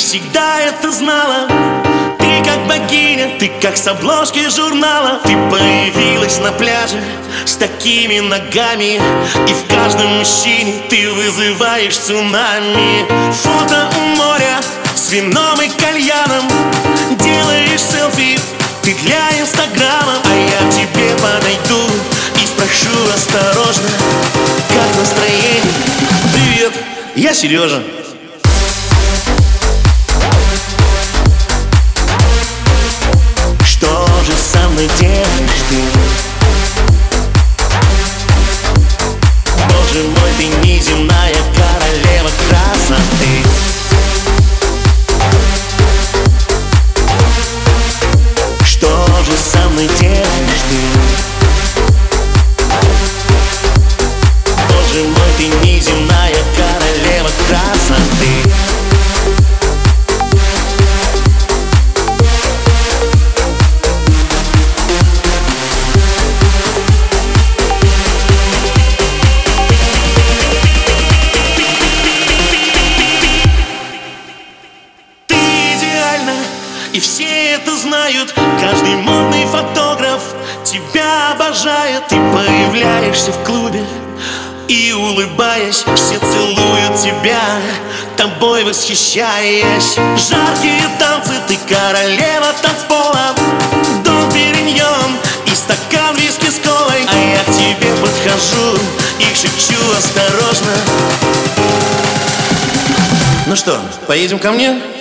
всегда это знала. Ты как богиня, ты как с обложки журнала. Ты появилась на пляже с такими ногами. И в каждом мужчине ты вызываешь цунами. Фото у моря с вином и кальяном. Делаешь селфи, ты для инстаграма. А я к тебе подойду и спрошу осторожно Как настроение? Привет, я Сережа и все это знают Каждый модный фотограф тебя обожает. Ты появляешься в клубе и улыбаясь Все целуют тебя, тобой восхищаясь. Жаркие танцы, ты королева танцпола Дом Периньон и стакан виски с колой. А я к тебе подхожу и шепчу осторожно. Ну что, поедем ко мне?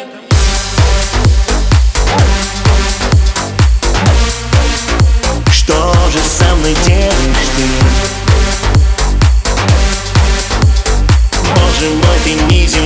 easy.